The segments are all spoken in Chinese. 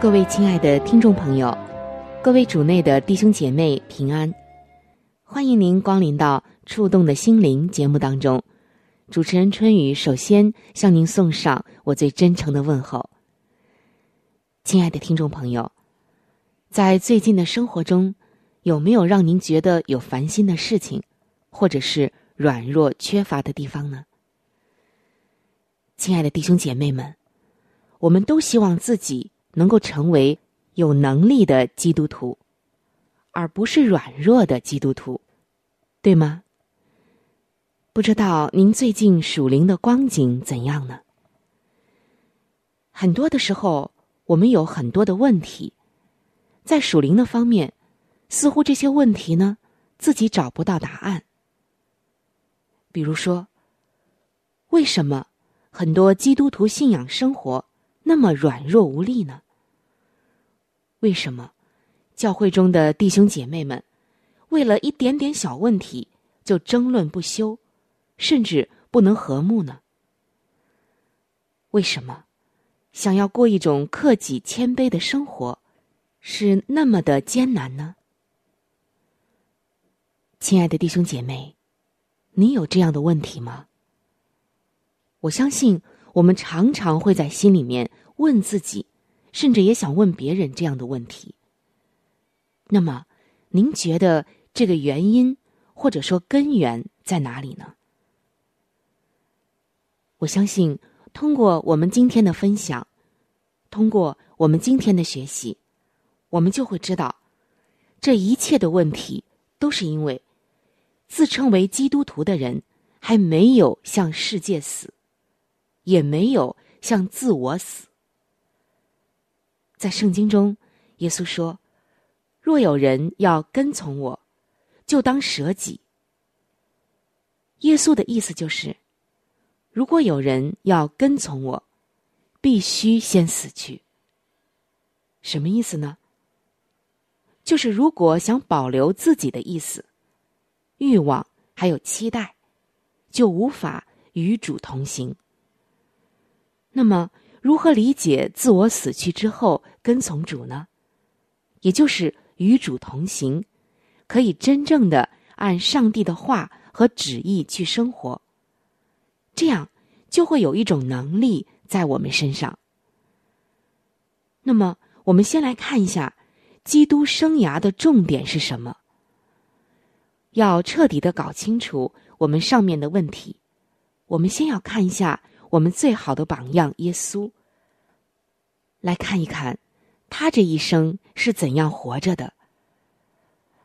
各位亲爱的听众朋友，各位主内的弟兄姐妹平安，欢迎您光临到。触动的心灵节目当中，主持人春雨首先向您送上我最真诚的问候。亲爱的听众朋友，在最近的生活中，有没有让您觉得有烦心的事情，或者是软弱缺乏的地方呢？亲爱的弟兄姐妹们，我们都希望自己能够成为有能力的基督徒，而不是软弱的基督徒，对吗？不知道您最近属灵的光景怎样呢？很多的时候，我们有很多的问题，在属灵的方面，似乎这些问题呢，自己找不到答案。比如说，为什么很多基督徒信仰生活那么软弱无力呢？为什么教会中的弟兄姐妹们，为了一点点小问题就争论不休？甚至不能和睦呢？为什么想要过一种克己谦卑的生活，是那么的艰难呢？亲爱的弟兄姐妹，你有这样的问题吗？我相信我们常常会在心里面问自己，甚至也想问别人这样的问题。那么，您觉得这个原因或者说根源在哪里呢？我相信，通过我们今天的分享，通过我们今天的学习，我们就会知道，这一切的问题都是因为自称为基督徒的人还没有向世界死，也没有向自我死。在圣经中，耶稣说：“若有人要跟从我，就当舍己。”耶稣的意思就是。如果有人要跟从我，必须先死去。什么意思呢？就是如果想保留自己的意思、欲望还有期待，就无法与主同行。那么，如何理解自我死去之后跟从主呢？也就是与主同行，可以真正的按上帝的话和旨意去生活。这样就会有一种能力在我们身上。那么，我们先来看一下基督生涯的重点是什么。要彻底的搞清楚我们上面的问题，我们先要看一下我们最好的榜样耶稣。来看一看他这一生是怎样活着的，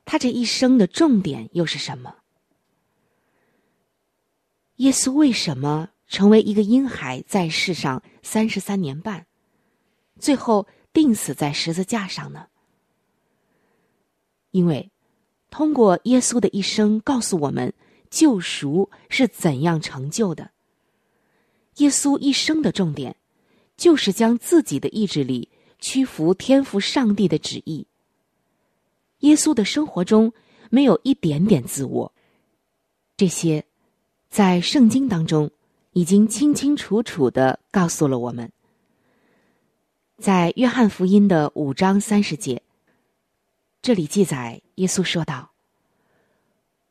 他这一生的重点又是什么？耶稣为什么成为一个婴孩在世上三十三年半，最后钉死在十字架上呢？因为通过耶稣的一生，告诉我们救赎是怎样成就的。耶稣一生的重点，就是将自己的意志力屈服天赋上帝的旨意。耶稣的生活中没有一点点自我，这些。在圣经当中，已经清清楚楚的告诉了我们。在约翰福音的五章三十节，这里记载，耶稣说道：“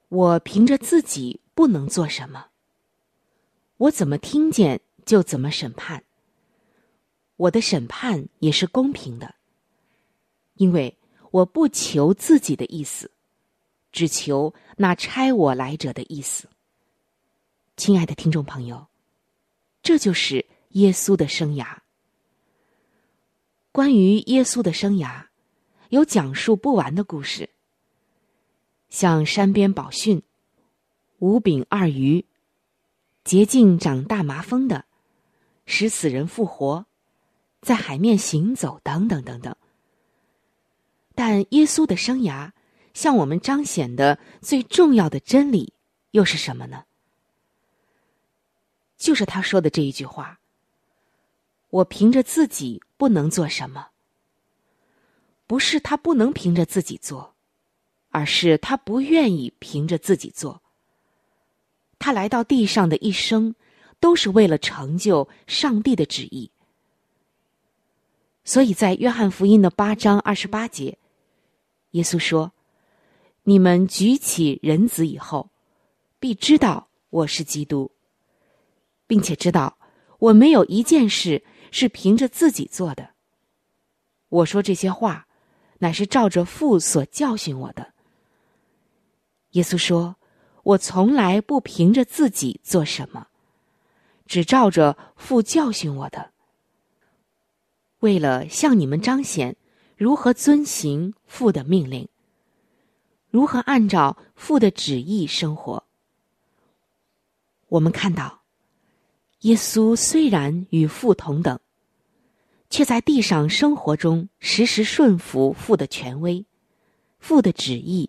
我凭着自己不能做什么，我怎么听见就怎么审判。我的审判也是公平的，因为我不求自己的意思，只求那差我来者的意思。亲爱的听众朋友，这就是耶稣的生涯。关于耶稣的生涯，有讲述不完的故事，像山边宝训、五饼二鱼、洁净长大麻风的。使死人复活，在海面行走，等等等等。但耶稣的生涯向我们彰显的最重要的真理又是什么呢？就是他说的这一句话：“我凭着自己不能做什么。”不是他不能凭着自己做，而是他不愿意凭着自己做。他来到地上的一生。都是为了成就上帝的旨意，所以在约翰福音的八章二十八节，耶稣说：“你们举起人子以后，必知道我是基督，并且知道我没有一件事是凭着自己做的。我说这些话，乃是照着父所教训我的。”耶稣说：“我从来不凭着自己做什么。”只照着父教训我的，为了向你们彰显如何遵行父的命令，如何按照父的旨意生活。我们看到，耶稣虽然与父同等，却在地上生活中时时顺服父的权威、父的旨意，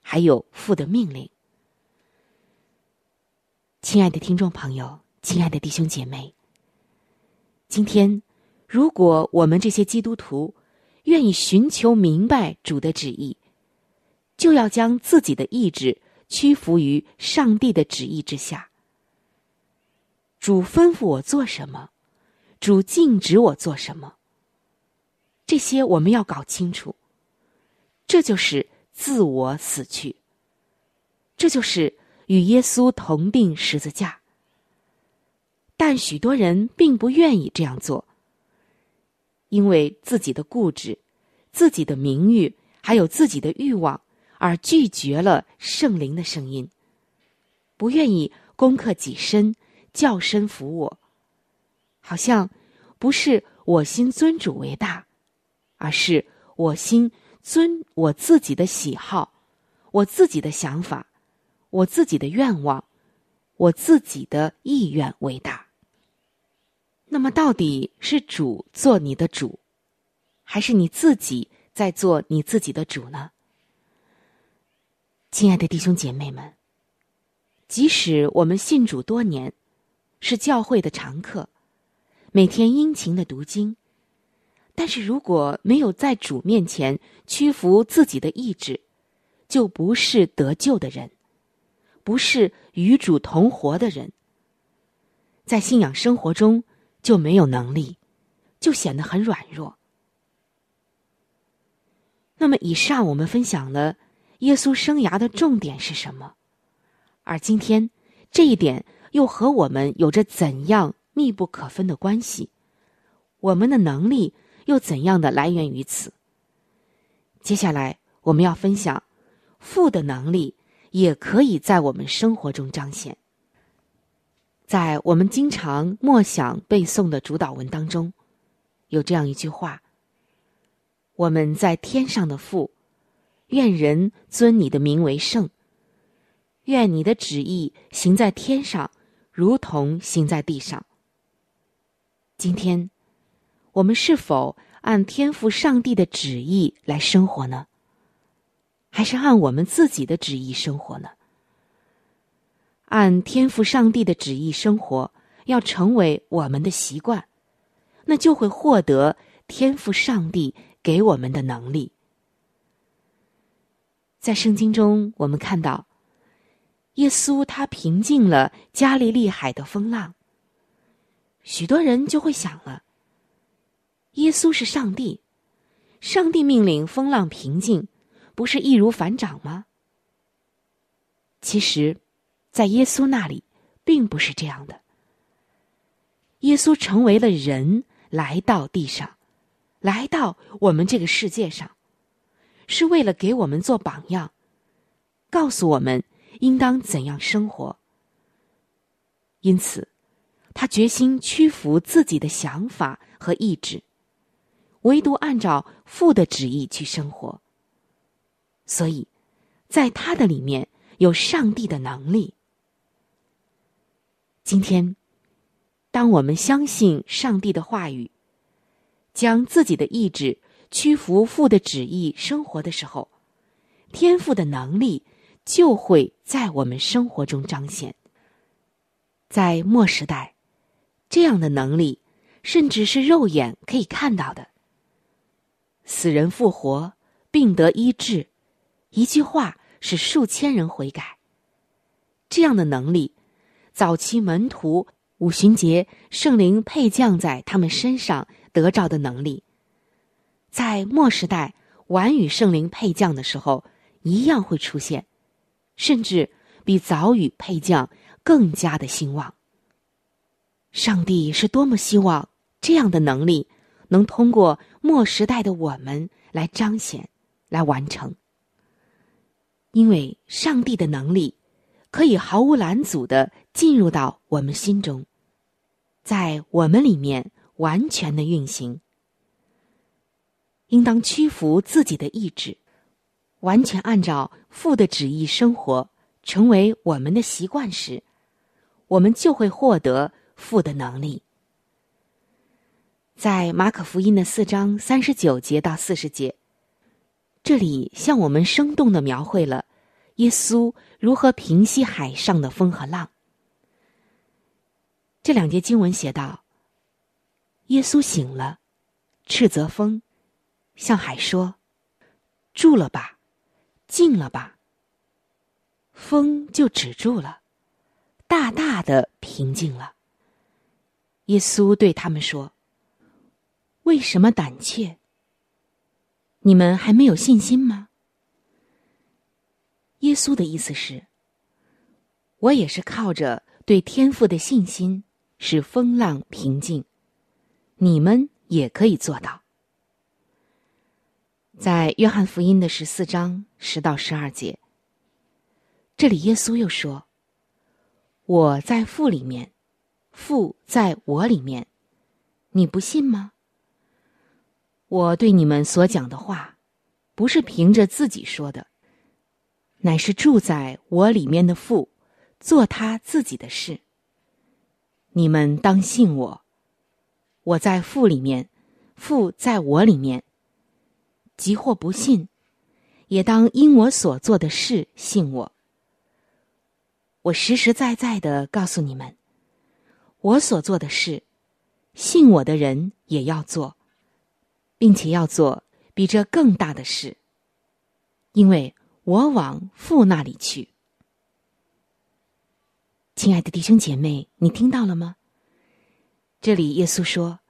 还有父的命令。亲爱的听众朋友。亲爱的弟兄姐妹，今天，如果我们这些基督徒愿意寻求明白主的旨意，就要将自己的意志屈服于上帝的旨意之下。主吩咐我做什么，主禁止我做什么，这些我们要搞清楚。这就是自我死去，这就是与耶稣同定十字架。但许多人并不愿意这样做，因为自己的固执、自己的名誉还有自己的欲望，而拒绝了圣灵的声音，不愿意攻克己身、叫身服我，好像不是我心尊主为大，而是我心尊我自己的喜好、我自己的想法、我自己的愿望、我自己的意愿为大。那么，到底是主做你的主，还是你自己在做你自己的主呢？亲爱的弟兄姐妹们，即使我们信主多年，是教会的常客，每天殷勤的读经，但是如果没有在主面前屈服自己的意志，就不是得救的人，不是与主同活的人，在信仰生活中。就没有能力，就显得很软弱。那么，以上我们分享了耶稣生涯的重点是什么？而今天这一点又和我们有着怎样密不可分的关系？我们的能力又怎样的来源于此？接下来我们要分享父的能力也可以在我们生活中彰显。在我们经常默想背诵的主导文当中，有这样一句话：“我们在天上的父，愿人尊你的名为圣。愿你的旨意行在天上，如同行在地上。”今天，我们是否按天赋上帝的旨意来生活呢？还是按我们自己的旨意生活呢？按天赋上帝的旨意生活，要成为我们的习惯，那就会获得天赋上帝给我们的能力。在圣经中，我们看到，耶稣他平静了加利利海的风浪。许多人就会想了：耶稣是上帝，上帝命令风浪平静，不是易如反掌吗？其实。在耶稣那里，并不是这样的。耶稣成为了人来到地上，来到我们这个世界上，是为了给我们做榜样，告诉我们应当怎样生活。因此，他决心屈服自己的想法和意志，唯独按照父的旨意去生活。所以，在他的里面有上帝的能力。今天，当我们相信上帝的话语，将自己的意志屈服父的旨意生活的时候，天赋的能力就会在我们生活中彰显。在末时代，这样的能力甚至是肉眼可以看到的。死人复活，病得医治，一句话使数千人悔改。这样的能力，早期门徒五旬节圣灵配降在他们身上得着的能力，在末时代晚与圣灵配降的时候一样会出现，甚至比早与配降。更加的兴旺。上帝是多么希望这样的能力能通过末时代的我们来彰显、来完成，因为上帝的能力可以毫无拦阻的进入到我们心中，在我们里面完全的运行。应当屈服自己的意志，完全按照父的旨意生活，成为我们的习惯时。我们就会获得父的能力。在马可福音的四章三十九节到四十节，这里向我们生动的描绘了耶稣如何平息海上的风和浪。这两节经文写道：“耶稣醒了，斥责风，向海说：‘住了吧，静了吧。’风就止住了。”大大的平静了。耶稣对他们说：“为什么胆怯？你们还没有信心吗？”耶稣的意思是：“我也是靠着对天赋的信心，使风浪平静。你们也可以做到。”在约翰福音的十四章十到十二节，这里耶稣又说。我在父里面，父在我里面，你不信吗？我对你们所讲的话，不是凭着自己说的，乃是住在我里面的父，做他自己的事。你们当信我，我在父里面，父在我里面。即或不信，也当因我所做的事信我。我实实在在的告诉你们，我所做的事，信我的人也要做，并且要做比这更大的事，因为我往父那里去。亲爱的弟兄姐妹，你听到了吗？这里耶稣说：“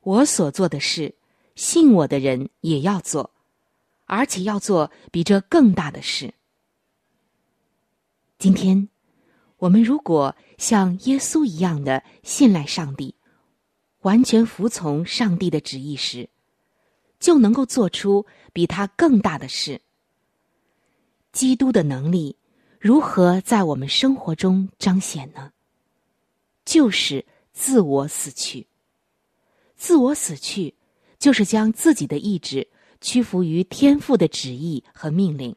我所做的事，信我的人也要做，而且要做比这更大的事。”今天。我们如果像耶稣一样的信赖上帝，完全服从上帝的旨意时，就能够做出比他更大的事。基督的能力如何在我们生活中彰显呢？就是自我死去。自我死去，就是将自己的意志屈服于天父的旨意和命令。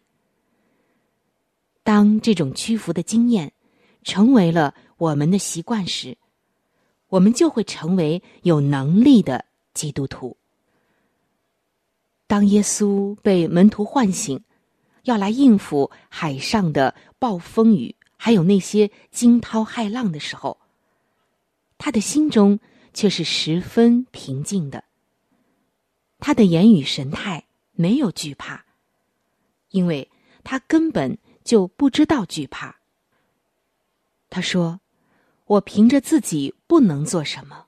当这种屈服的经验。成为了我们的习惯时，我们就会成为有能力的基督徒。当耶稣被门徒唤醒，要来应付海上的暴风雨，还有那些惊涛骇浪的时候，他的心中却是十分平静的。他的言语神态没有惧怕，因为他根本就不知道惧怕。他说：“我凭着自己不能做什么。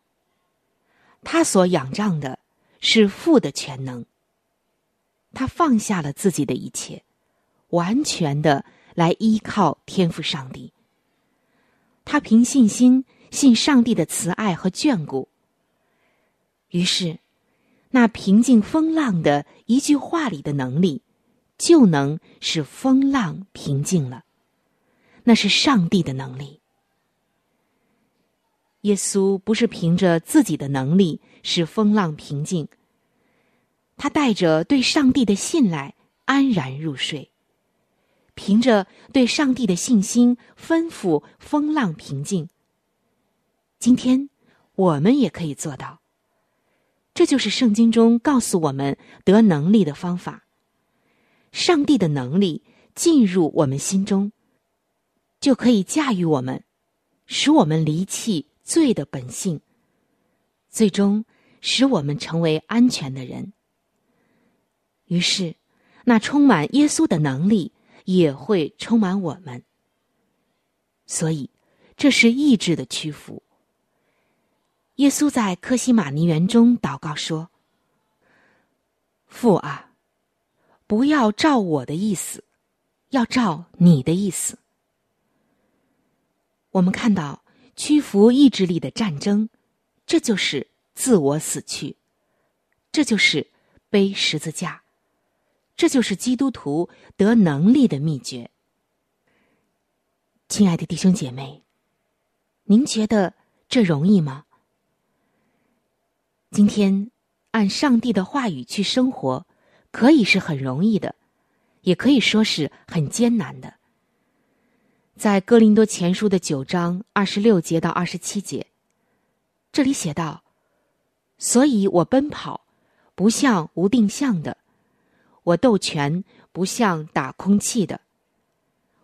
他所仰仗的是父的全能。他放下了自己的一切，完全的来依靠天赋上帝。他凭信心信上帝的慈爱和眷顾。于是，那平静风浪的一句话里的能力，就能使风浪平静了。那是上帝的能力。耶稣不是凭着自己的能力使风浪平静，他带着对上帝的信赖安然入睡，凭着对上帝的信心吩咐风浪平静。今天我们也可以做到。这就是圣经中告诉我们得能力的方法。上帝的能力进入我们心中，就可以驾驭我们，使我们离弃罪的本性，最终使我们成为安全的人。于是，那充满耶稣的能力也会充满我们。所以，这是意志的屈服。耶稣在科西玛尼园中祷告说：“父啊，不要照我的意思，要照你的意思。”我们看到屈服意志力的战争，这就是自我死去，这就是背十字架，这就是基督徒得能力的秘诀。亲爱的弟兄姐妹，您觉得这容易吗？今天，按上帝的话语去生活，可以是很容易的，也可以说是很艰难的。在哥林多前书的九章二十六节到二十七节，这里写道：“所以我奔跑，不像无定向的；我斗拳，不像打空气的。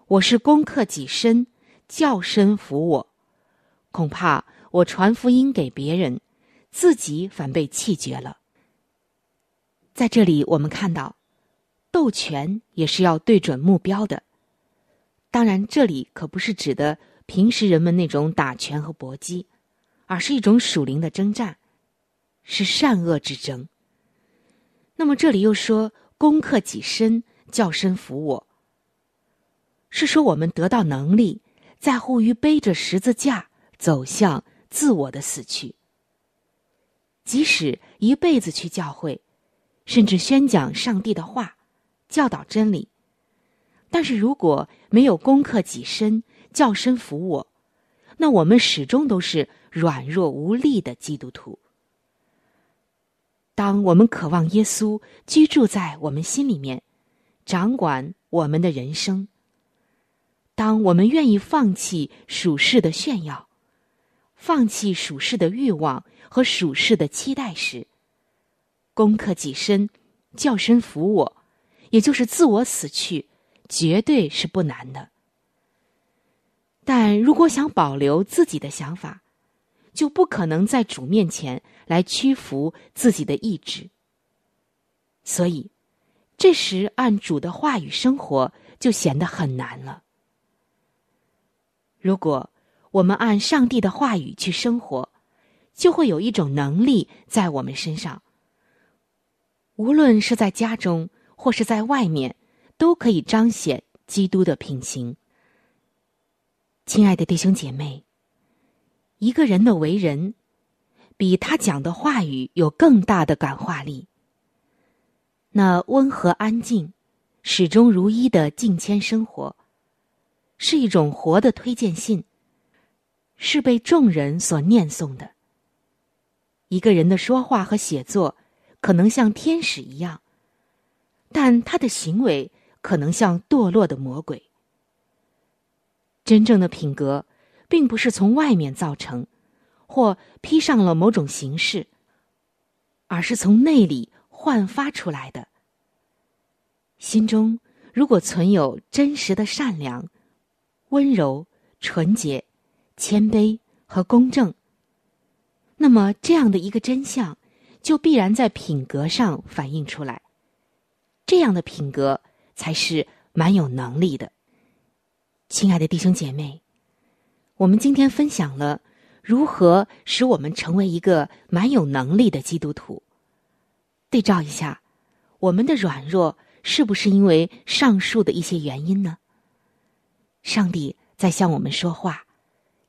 我是攻克己身，叫身服我。恐怕我传福音给别人。”自己反被气绝了。在这里，我们看到，斗拳也是要对准目标的。当然，这里可不是指的平时人们那种打拳和搏击，而是一种属灵的征战，是善恶之争。那么，这里又说攻克己身，叫身服我，是说我们得到能力，在乎于背着十字架走向自我的死去。即使一辈子去教会，甚至宣讲上帝的话，教导真理，但是如果没有攻克己身，叫身服我，那我们始终都是软弱无力的基督徒。当我们渴望耶稣居住在我们心里面，掌管我们的人生；当我们愿意放弃属世的炫耀，放弃属世的欲望。和属世的期待时，攻克己身，叫身服我，也就是自我死去，绝对是不难的。但如果想保留自己的想法，就不可能在主面前来屈服自己的意志。所以，这时按主的话语生活就显得很难了。如果我们按上帝的话语去生活，就会有一种能力在我们身上，无论是在家中或是在外面，都可以彰显基督的品行。亲爱的弟兄姐妹，一个人的为人，比他讲的话语有更大的感化力。那温和安静、始终如一的敬谦生活，是一种活的推荐信，是被众人所念诵的。一个人的说话和写作可能像天使一样，但他的行为可能像堕落的魔鬼。真正的品格，并不是从外面造成，或披上了某种形式，而是从内里焕发出来的。心中如果存有真实的善良、温柔、纯洁、谦卑和公正。那么，这样的一个真相，就必然在品格上反映出来。这样的品格才是蛮有能力的。亲爱的弟兄姐妹，我们今天分享了如何使我们成为一个蛮有能力的基督徒。对照一下，我们的软弱是不是因为上述的一些原因呢？上帝在向我们说话，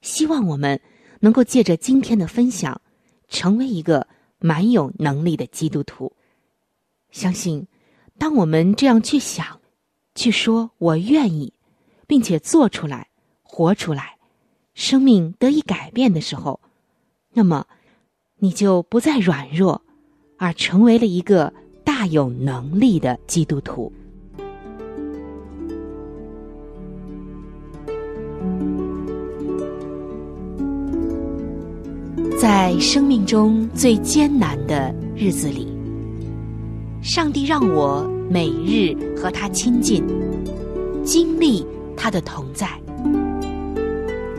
希望我们。能够借着今天的分享，成为一个蛮有能力的基督徒。相信，当我们这样去想、去说“我愿意”，并且做出来、活出来，生命得以改变的时候，那么你就不再软弱，而成为了一个大有能力的基督徒。在生命中最艰难的日子里，上帝让我每日和他亲近，经历他的同在。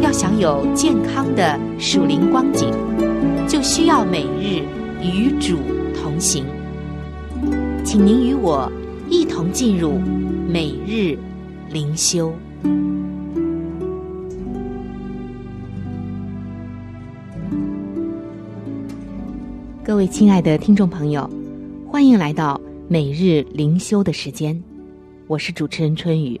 要享有健康的属灵光景，就需要每日与主同行。请您与我一同进入每日灵修。各位亲爱的听众朋友，欢迎来到每日灵修的时间，我是主持人春雨。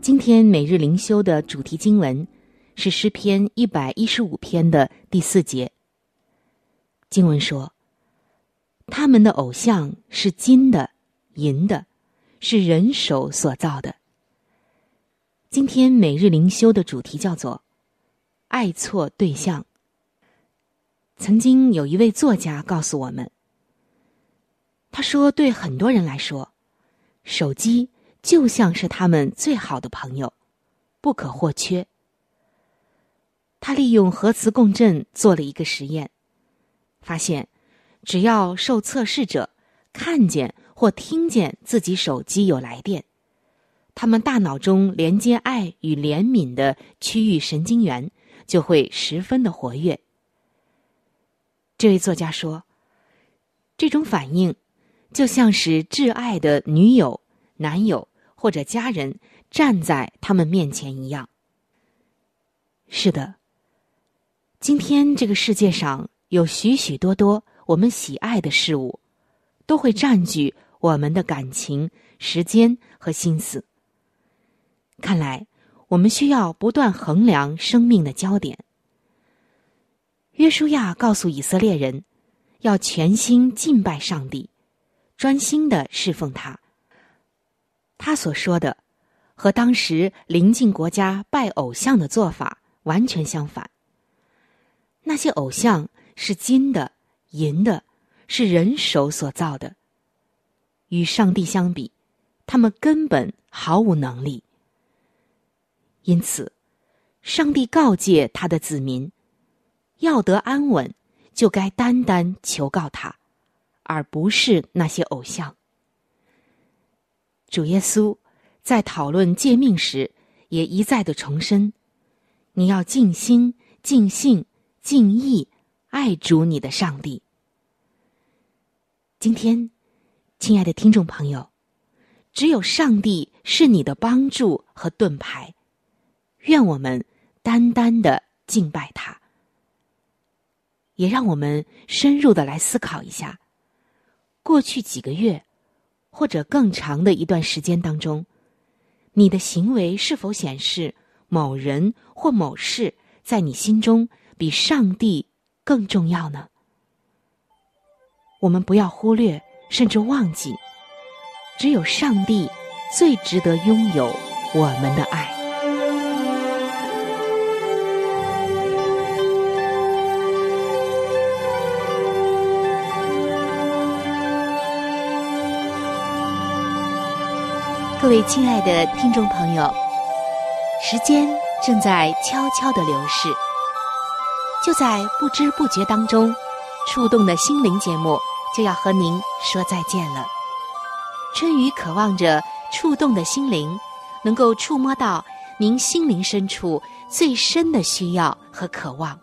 今天每日灵修的主题经文是诗篇一百一十五篇的第四节。经文说：“他们的偶像是金的、银的，是人手所造的。”今天每日灵修的主题叫做“爱错对象”。曾经有一位作家告诉我们，他说：“对很多人来说，手机就像是他们最好的朋友，不可或缺。”他利用核磁共振做了一个实验，发现，只要受测试者看见或听见自己手机有来电，他们大脑中连接爱与怜悯的区域神经元就会十分的活跃。这位作家说：“这种反应，就像是挚爱的女友、男友或者家人站在他们面前一样。”是的，今天这个世界上有许许多多我们喜爱的事物，都会占据我们的感情、时间和心思。看来，我们需要不断衡量生命的焦点。约书亚告诉以色列人，要全心敬拜上帝，专心的侍奉他。他所说的，和当时邻近国家拜偶像的做法完全相反。那些偶像是金的、银的，是人手所造的。与上帝相比，他们根本毫无能力。因此，上帝告诫他的子民。要得安稳，就该单单求告他，而不是那些偶像。主耶稣在讨论诫命时，也一再的重申：你要尽心、尽性、敬意爱主你的上帝。今天，亲爱的听众朋友，只有上帝是你的帮助和盾牌，愿我们单单的敬拜他。也让我们深入的来思考一下，过去几个月，或者更长的一段时间当中，你的行为是否显示某人或某事在你心中比上帝更重要呢？我们不要忽略，甚至忘记，只有上帝最值得拥有我们的爱。各位亲爱的听众朋友，时间正在悄悄的流逝，就在不知不觉当中，触动的心灵节目就要和您说再见了。春雨渴望着触动的心灵能够触摸到您心灵深处最深的需要和渴望，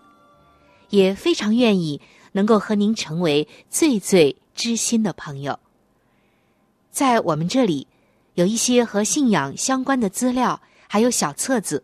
也非常愿意能够和您成为最最知心的朋友。在我们这里，有一些和信仰相关的资料，还有小册子，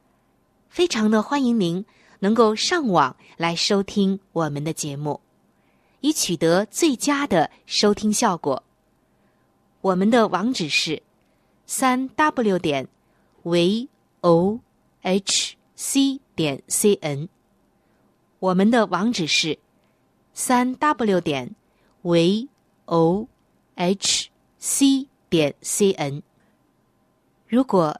非常的欢迎您。能够上网来收听我们的节目，以取得最佳的收听效果。我们的网址是三 w 点 v o h c 点 c n。我们的网址是三 w 点 v o h c 点 c n。如果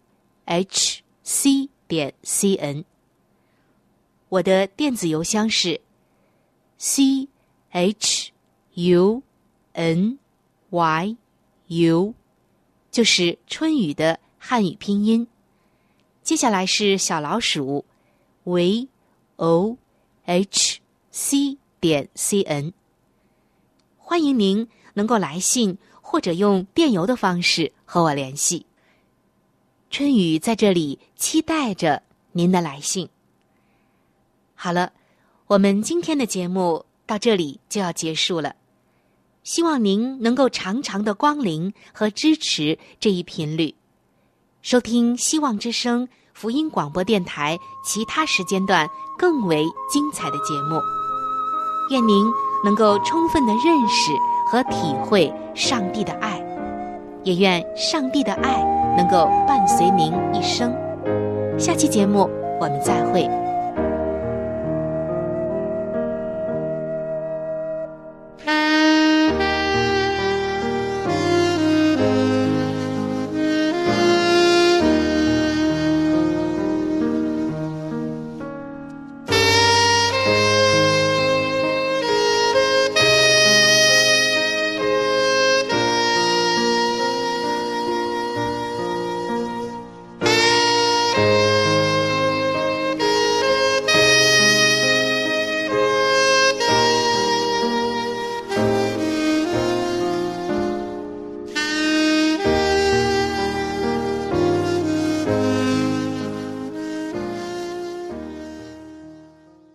h c 点 c n。我的电子邮箱是 c h u n y u，就是春雨的汉语拼音。接下来是小老鼠 v o h c 点 c n。欢迎您能够来信或者用电邮的方式和我联系。春雨在这里期待着您的来信。好了，我们今天的节目到这里就要结束了。希望您能够常常的光临和支持这一频率，收听希望之声福音广播电台其他时间段更为精彩的节目。愿您能够充分的认识和体会上帝的爱，也愿上帝的爱能够伴随您一生。下期节目我们再会。